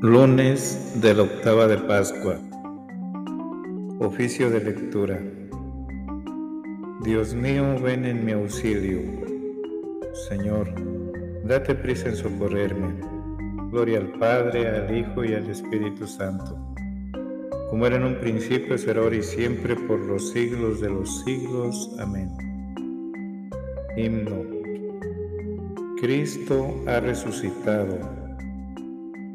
Lunes de la octava de Pascua. Oficio de lectura. Dios mío, ven en mi auxilio. Señor, date prisa en socorrerme. Gloria al Padre, al Hijo y al Espíritu Santo. Como era en un principio, será ahora y siempre, por los siglos de los siglos. Amén. Himno. Cristo ha resucitado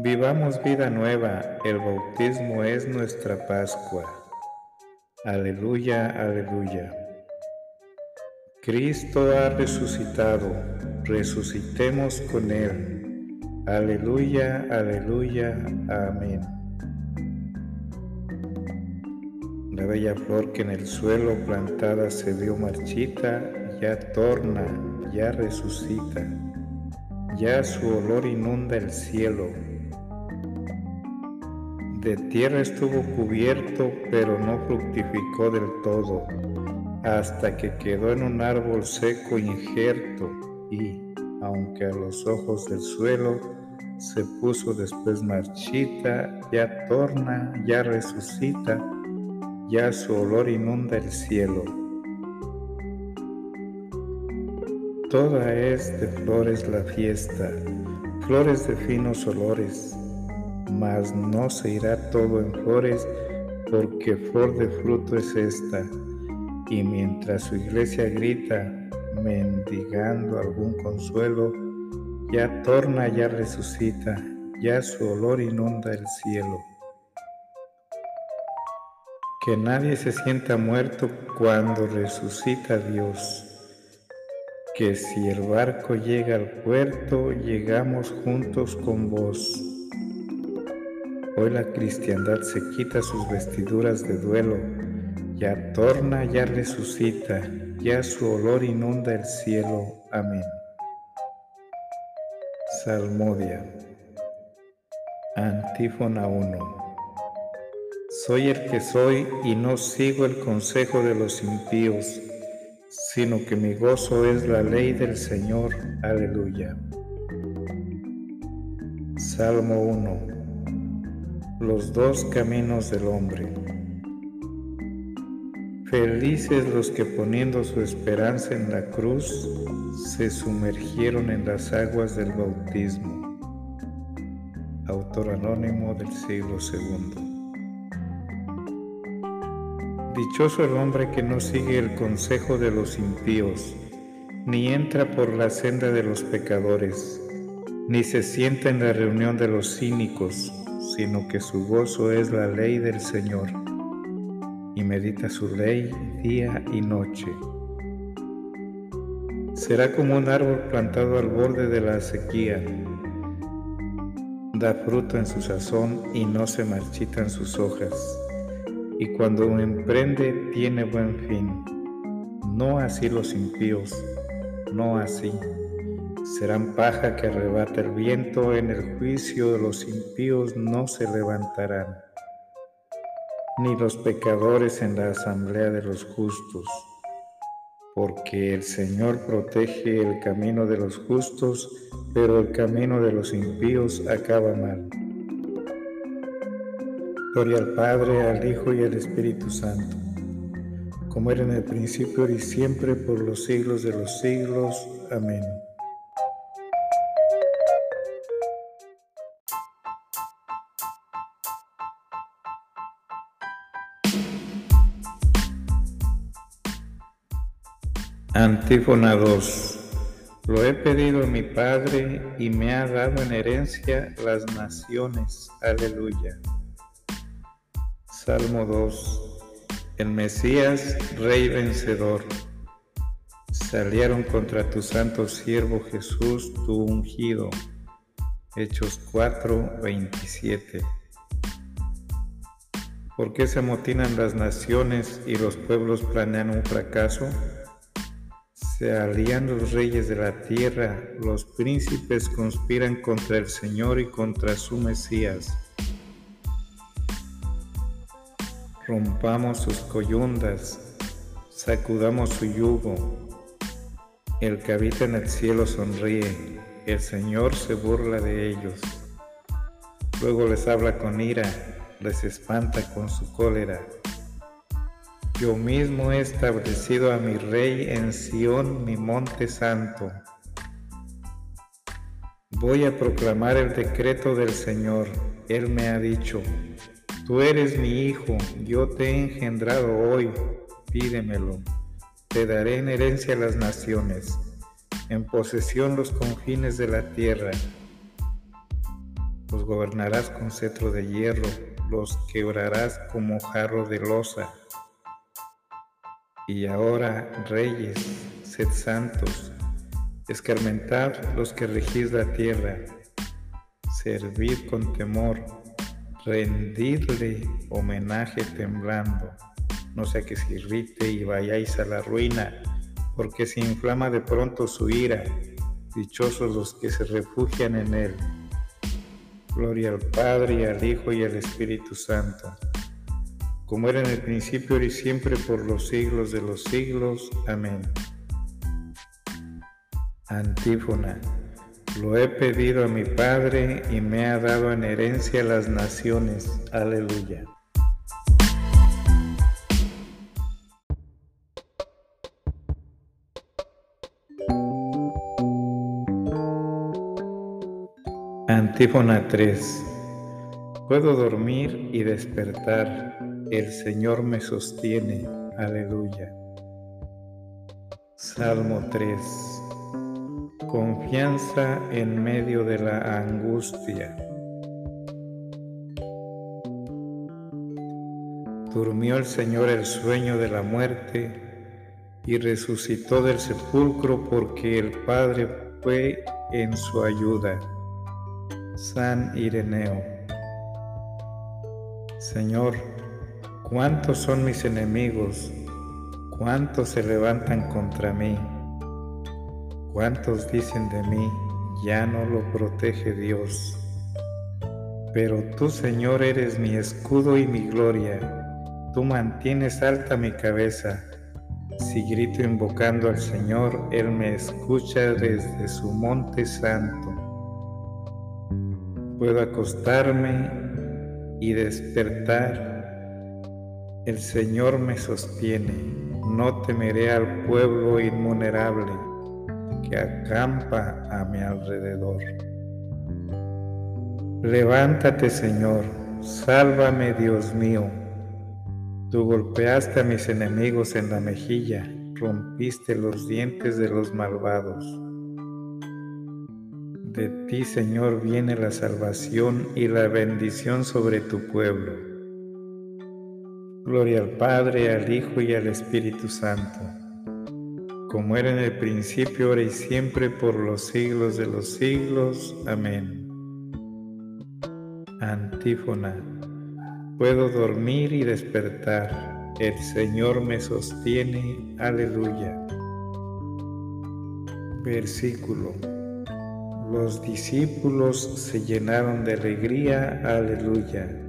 Vivamos vida nueva, el bautismo es nuestra Pascua. Aleluya, aleluya. Cristo ha resucitado, resucitemos con Él. Aleluya, aleluya, amén. La bella flor que en el suelo plantada se vio marchita, ya torna, ya resucita, ya su olor inunda el cielo de tierra estuvo cubierto, pero no fructificó del todo, hasta que quedó en un árbol seco injerto y, aunque a los ojos del suelo se puso después marchita, ya torna, ya resucita, ya su olor inunda el cielo. Toda es de flores la fiesta, flores de finos olores mas no se irá todo en flores, porque flor de fruto es esta. Y mientras su iglesia grita, mendigando algún consuelo, ya torna, ya resucita, ya su olor inunda el cielo. Que nadie se sienta muerto cuando resucita Dios. Que si el barco llega al puerto, llegamos juntos con vos. Hoy la cristiandad se quita sus vestiduras de duelo, ya torna, ya resucita, ya su olor inunda el cielo. Amén. Salmodia. Antífona 1. Soy el que soy y no sigo el consejo de los impíos, sino que mi gozo es la ley del Señor. Aleluya. Salmo 1 los dos caminos del hombre. Felices los que poniendo su esperanza en la cruz se sumergieron en las aguas del bautismo. Autor anónimo del siglo II. Dichoso el hombre que no sigue el consejo de los impíos, ni entra por la senda de los pecadores, ni se sienta en la reunión de los cínicos sino que su gozo es la ley del Señor, y medita su ley día y noche. Será como un árbol plantado al borde de la sequía, da fruto en su sazón y no se marchitan sus hojas, y cuando emprende tiene buen fin. No así los impíos, no así serán paja que arrebata el viento, en el juicio de los impíos no se levantarán, ni los pecadores en la asamblea de los justos, porque el Señor protege el camino de los justos, pero el camino de los impíos acaba mal. Gloria al Padre, al Hijo y al Espíritu Santo, como era en el principio y siempre por los siglos de los siglos. Amén. Antífona 2. Lo he pedido mi Padre y me ha dado en herencia las naciones. Aleluya. Salmo 2. El Mesías, Rey vencedor. Salieron contra tu santo siervo Jesús, tu ungido. Hechos 4, 27. ¿Por qué se amotinan las naciones y los pueblos planean un fracaso? Se alían los reyes de la tierra, los príncipes conspiran contra el Señor y contra su Mesías. Rompamos sus coyundas, sacudamos su yugo. El que habita en el cielo sonríe, el Señor se burla de ellos. Luego les habla con ira, les espanta con su cólera. Yo mismo he establecido a mi rey en Sión, mi monte santo. Voy a proclamar el decreto del Señor. Él me ha dicho, tú eres mi hijo, yo te he engendrado hoy, pídemelo. Te daré en herencia las naciones, en posesión los confines de la tierra. Los gobernarás con cetro de hierro los quebrarás como jarro de losa. Y ahora, reyes, sed santos, escarmentad los que regís la tierra, servid con temor, rendidle homenaje temblando, no sea que se irrite y vayáis a la ruina, porque se inflama de pronto su ira, dichosos los que se refugian en él. Gloria al Padre, y al Hijo, y al Espíritu Santo, como era en el principio, y siempre, por los siglos de los siglos. Amén. Antífona. Lo he pedido a mi Padre y me ha dado en herencia las naciones. Aleluya. Antífona 3. Puedo dormir y despertar, el Señor me sostiene. Aleluya. Salmo 3. Confianza en medio de la angustia. Durmió el Señor el sueño de la muerte y resucitó del sepulcro porque el Padre fue en su ayuda. San Ireneo. Señor, ¿cuántos son mis enemigos? ¿Cuántos se levantan contra mí? ¿Cuántos dicen de mí, ya no lo protege Dios? Pero tú, Señor, eres mi escudo y mi gloria. Tú mantienes alta mi cabeza. Si grito invocando al Señor, Él me escucha desde su monte santo. Puedo acostarme y despertar. El Señor me sostiene. No temeré al pueblo invulnerable que acampa a mi alrededor. Levántate, Señor, sálvame, Dios mío. Tú golpeaste a mis enemigos en la mejilla, rompiste los dientes de los malvados. De ti, Señor, viene la salvación y la bendición sobre tu pueblo. Gloria al Padre, al Hijo y al Espíritu Santo, como era en el principio, ahora y siempre, por los siglos de los siglos. Amén. Antífona. Puedo dormir y despertar. El Señor me sostiene. Aleluya. Versículo. Los discípulos se llenaron de alegría, aleluya,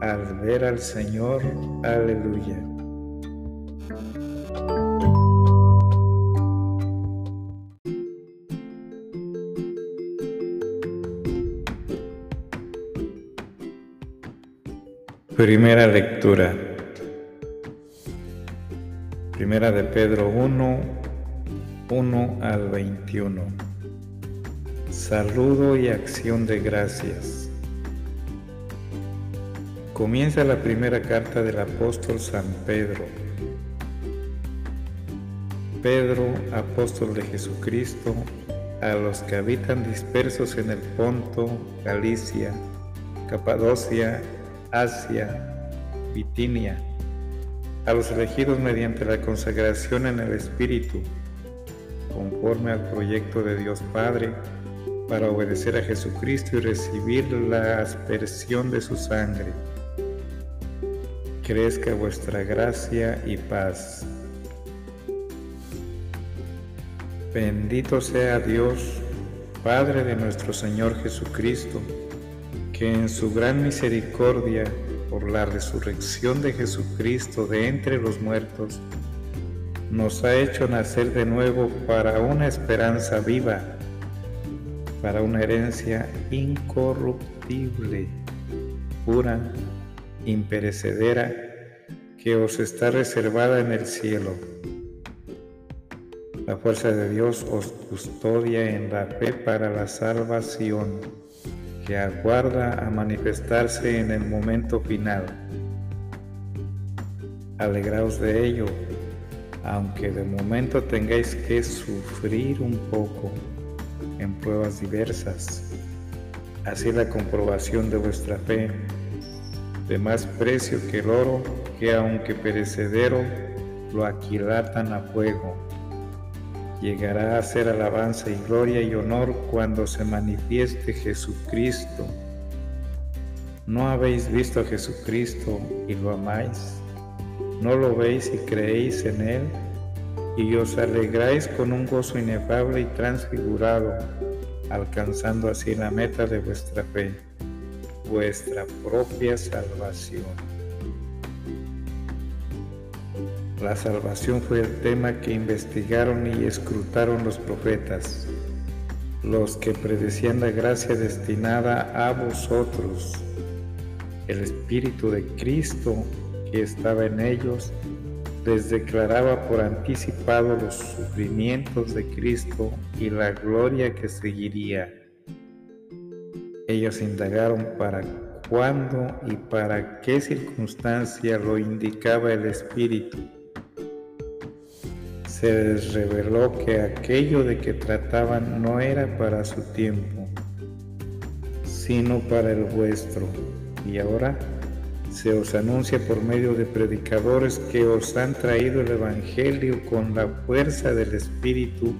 al ver al Señor, aleluya. Primera lectura. Primera de Pedro 1, 1 al 21. Saludo y acción de gracias. Comienza la primera carta del apóstol San Pedro. Pedro, apóstol de Jesucristo, a los que habitan dispersos en el Ponto, Galicia, Capadocia, Asia, Bitinia, a los elegidos mediante la consagración en el Espíritu, conforme al proyecto de Dios Padre, para obedecer a Jesucristo y recibir la aspersión de su sangre. Crezca vuestra gracia y paz. Bendito sea Dios, Padre de nuestro Señor Jesucristo, que en su gran misericordia, por la resurrección de Jesucristo de entre los muertos, nos ha hecho nacer de nuevo para una esperanza viva, para una herencia incorruptible, pura, imperecedera, que os está reservada en el cielo la fuerza de Dios os custodia en la fe para la salvación, que aguarda a manifestarse en el momento final. Alegraos de ello, aunque de momento tengáis que sufrir un poco en pruebas diversas. Así la comprobación de vuestra fe, de más precio que el oro, que aunque perecedero, lo aquilatan a fuego llegará a ser alabanza y gloria y honor cuando se manifieste Jesucristo. ¿No habéis visto a Jesucristo y lo amáis? ¿No lo veis y creéis en Él? Y os alegráis con un gozo inefable y transfigurado, alcanzando así la meta de vuestra fe, vuestra propia salvación. La salvación fue el tema que investigaron y escrutaron los profetas, los que predecían la gracia destinada a vosotros. El Espíritu de Cristo que estaba en ellos les declaraba por anticipado los sufrimientos de Cristo y la gloria que seguiría. Ellos indagaron para cuándo y para qué circunstancia lo indicaba el Espíritu se les reveló que aquello de que trataban no era para su tiempo, sino para el vuestro. Y ahora se os anuncia por medio de predicadores que os han traído el Evangelio con la fuerza del Espíritu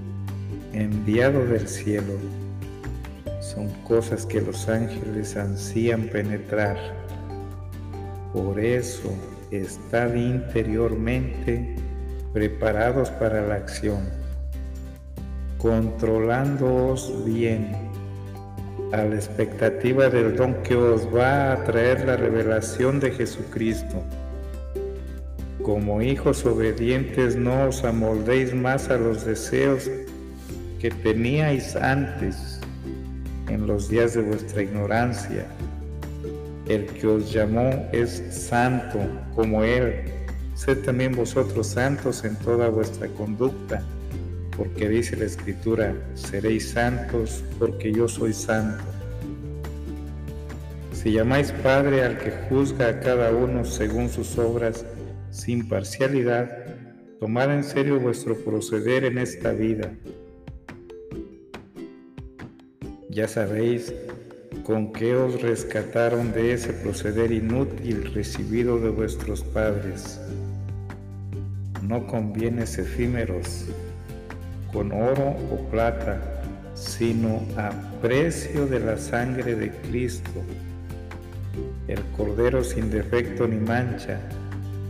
enviado del cielo. Son cosas que los ángeles ansían penetrar. Por eso, estad interiormente preparados para la acción, controlándoos bien a la expectativa del don que os va a traer la revelación de Jesucristo. Como hijos obedientes no os amoldéis más a los deseos que teníais antes en los días de vuestra ignorancia. El que os llamó es santo como Él Sed también vosotros santos en toda vuestra conducta, porque dice la Escritura, seréis santos porque yo soy santo. Si llamáis Padre al que juzga a cada uno según sus obras, sin parcialidad, tomad en serio vuestro proceder en esta vida. Ya sabéis con qué os rescataron de ese proceder inútil recibido de vuestros padres no con bienes efímeros, con oro o plata, sino a precio de la sangre de Cristo, el Cordero sin defecto ni mancha,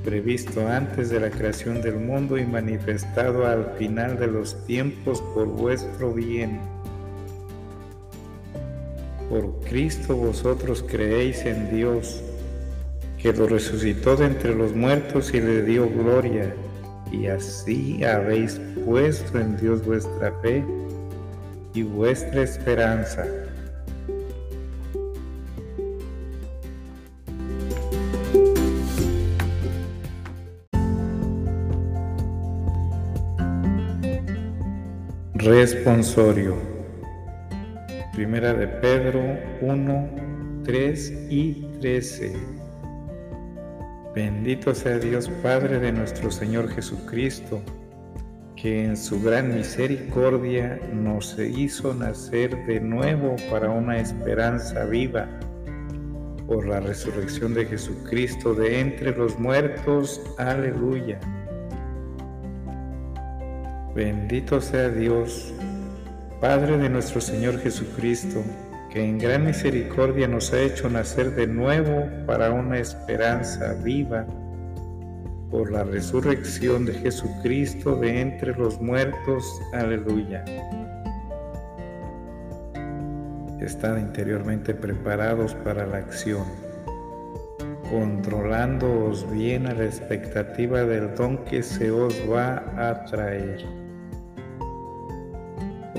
previsto antes de la creación del mundo y manifestado al final de los tiempos por vuestro bien. Por Cristo vosotros creéis en Dios, que lo resucitó de entre los muertos y le dio gloria y así habéis puesto en Dios vuestra fe y vuestra esperanza. Responsorio. Primera de Pedro 1, 3 y 13. Bendito sea Dios Padre de nuestro Señor Jesucristo, que en su gran misericordia nos hizo nacer de nuevo para una esperanza viva por la resurrección de Jesucristo de entre los muertos. Aleluya. Bendito sea Dios Padre de nuestro Señor Jesucristo, que en gran misericordia nos ha hecho nacer de nuevo para una esperanza viva por la resurrección de Jesucristo de entre los muertos. Aleluya. Estad interiormente preparados para la acción, controlándoos bien a la expectativa del don que se os va a traer.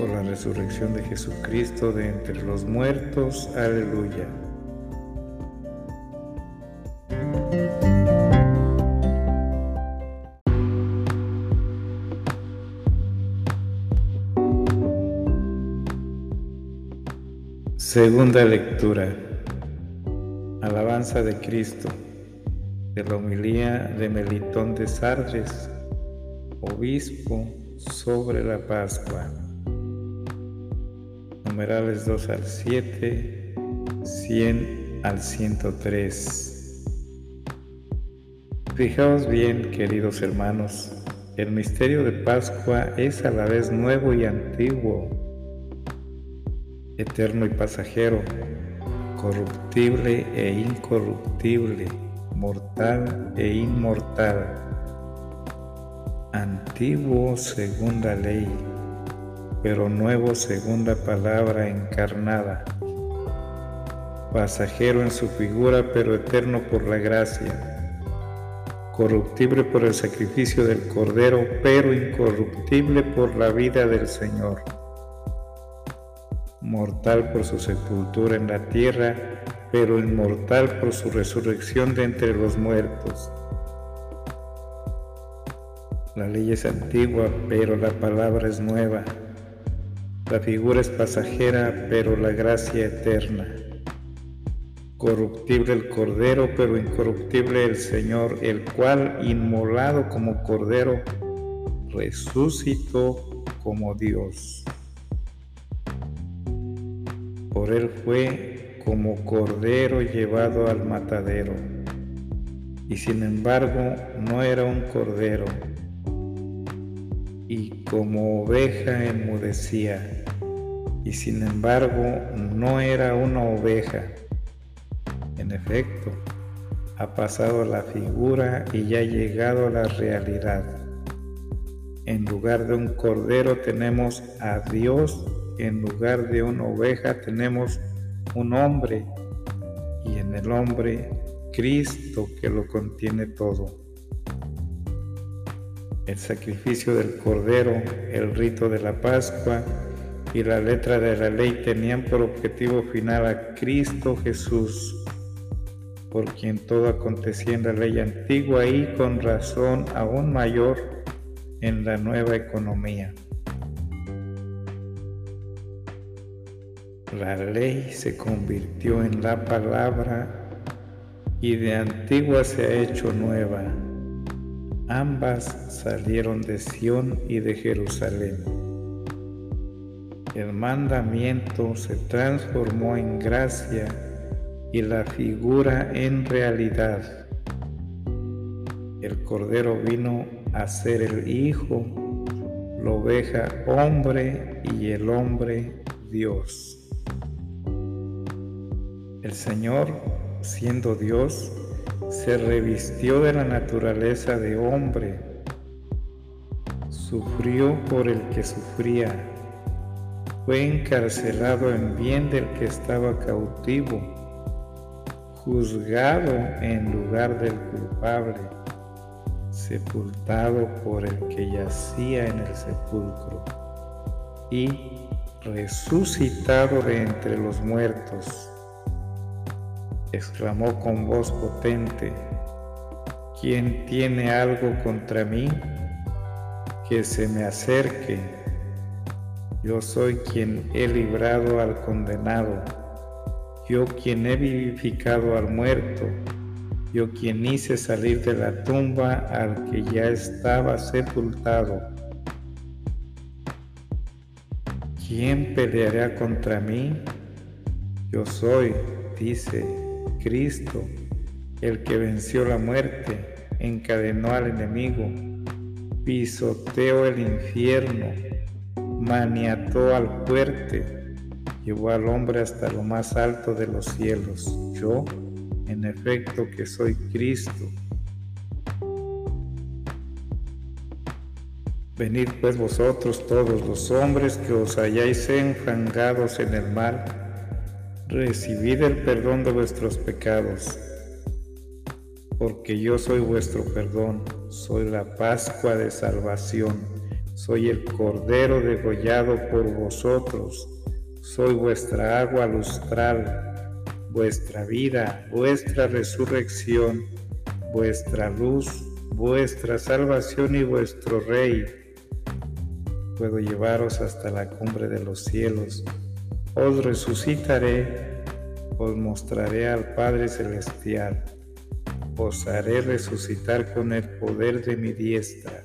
Por la resurrección de Jesucristo de entre los muertos. Aleluya. Segunda lectura. Alabanza de Cristo. De la homilía de Melitón de Sardes, obispo sobre la Pascua. Numerales 2 al 7, 100 al 103. Fijaos bien, queridos hermanos, el misterio de Pascua es a la vez nuevo y antiguo eterno y pasajero, corruptible e incorruptible, mortal e inmortal, antiguo segunda ley, pero nuevo segunda palabra encarnada, pasajero en su figura, pero eterno por la gracia, corruptible por el sacrificio del Cordero, pero incorruptible por la vida del Señor mortal por su sepultura en la tierra, pero inmortal por su resurrección de entre los muertos. La ley es antigua, pero la palabra es nueva. La figura es pasajera, pero la gracia eterna. Corruptible el Cordero, pero incorruptible el Señor, el cual, inmolado como Cordero, resucitó como Dios. Por él fue como cordero llevado al matadero, y sin embargo no era un cordero, y como oveja enmudecía, y sin embargo no era una oveja. En efecto, ha pasado la figura y ya ha llegado a la realidad. En lugar de un cordero tenemos a Dios en lugar de una oveja tenemos un hombre y en el hombre Cristo que lo contiene todo. El sacrificio del Cordero, el rito de la Pascua y la letra de la ley tenían por objetivo final a Cristo Jesús, por quien todo acontecía en la ley antigua y con razón aún mayor en la nueva economía. La ley se convirtió en la palabra y de antigua se ha hecho nueva. Ambas salieron de Sión y de Jerusalén. El mandamiento se transformó en gracia y la figura en realidad. El Cordero vino a ser el Hijo, la oveja hombre y el hombre Dios. El Señor, siendo Dios, se revistió de la naturaleza de hombre, sufrió por el que sufría, fue encarcelado en bien del que estaba cautivo, juzgado en lugar del culpable, sepultado por el que yacía en el sepulcro y resucitado de entre los muertos exclamó con voz potente, ¿quién tiene algo contra mí? Que se me acerque. Yo soy quien he librado al condenado, yo quien he vivificado al muerto, yo quien hice salir de la tumba al que ya estaba sepultado. ¿Quién peleará contra mí? Yo soy, dice Cristo, el que venció la muerte, encadenó al enemigo, pisoteó el infierno, maniató al fuerte, llevó al hombre hasta lo más alto de los cielos. Yo, en efecto, que soy Cristo. Venid pues vosotros todos los hombres que os hayáis enfangados en el mal, recibid el perdón de vuestros pecados porque yo soy vuestro perdón, soy la Pascua de salvación, soy el Cordero degollado por vosotros, soy vuestra agua lustral, vuestra vida, vuestra resurrección, vuestra luz, vuestra salvación y vuestro Rey. Puedo llevaros hasta la cumbre de los cielos, os resucitaré, os mostraré al Padre Celestial os haré resucitar con el poder de mi diestra.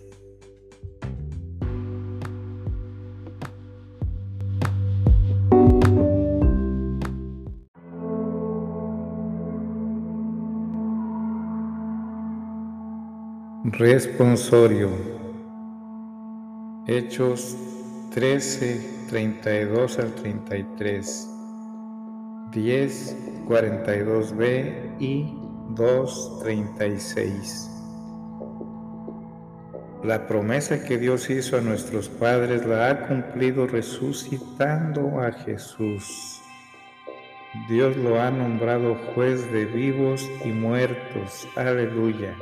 Responsorio. Hechos 13, 32 al 33. 10, 42b y 2.36 La promesa que Dios hizo a nuestros padres la ha cumplido resucitando a Jesús. Dios lo ha nombrado juez de vivos y muertos. Aleluya.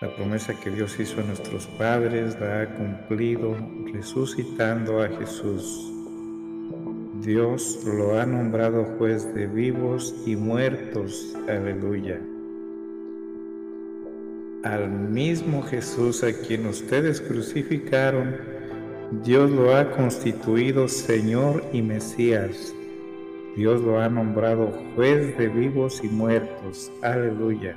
La promesa que Dios hizo a nuestros padres la ha cumplido resucitando a Jesús. Dios lo ha nombrado juez de vivos y muertos. Aleluya. Al mismo Jesús a quien ustedes crucificaron, Dios lo ha constituido Señor y Mesías. Dios lo ha nombrado juez de vivos y muertos. Aleluya.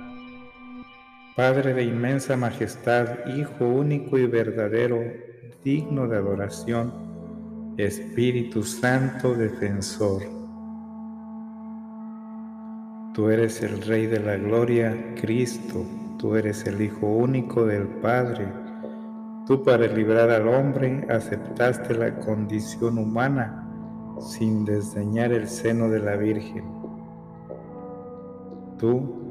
Padre de inmensa majestad, Hijo único y verdadero, digno de adoración, Espíritu Santo defensor. Tú eres el Rey de la Gloria, Cristo, tú eres el Hijo único del Padre. Tú para librar al hombre aceptaste la condición humana sin desdeñar el seno de la Virgen. Tú,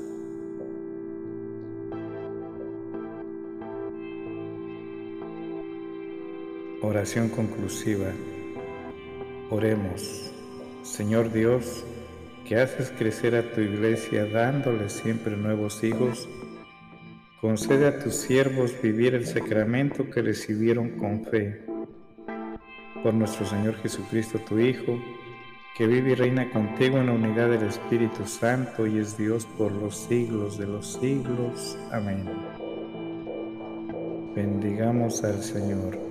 Oración conclusiva. Oremos. Señor Dios, que haces crecer a tu iglesia dándole siempre nuevos hijos, concede a tus siervos vivir el sacramento que recibieron con fe. Por nuestro Señor Jesucristo, tu Hijo, que vive y reina contigo en la unidad del Espíritu Santo y es Dios por los siglos de los siglos. Amén. Bendigamos al Señor.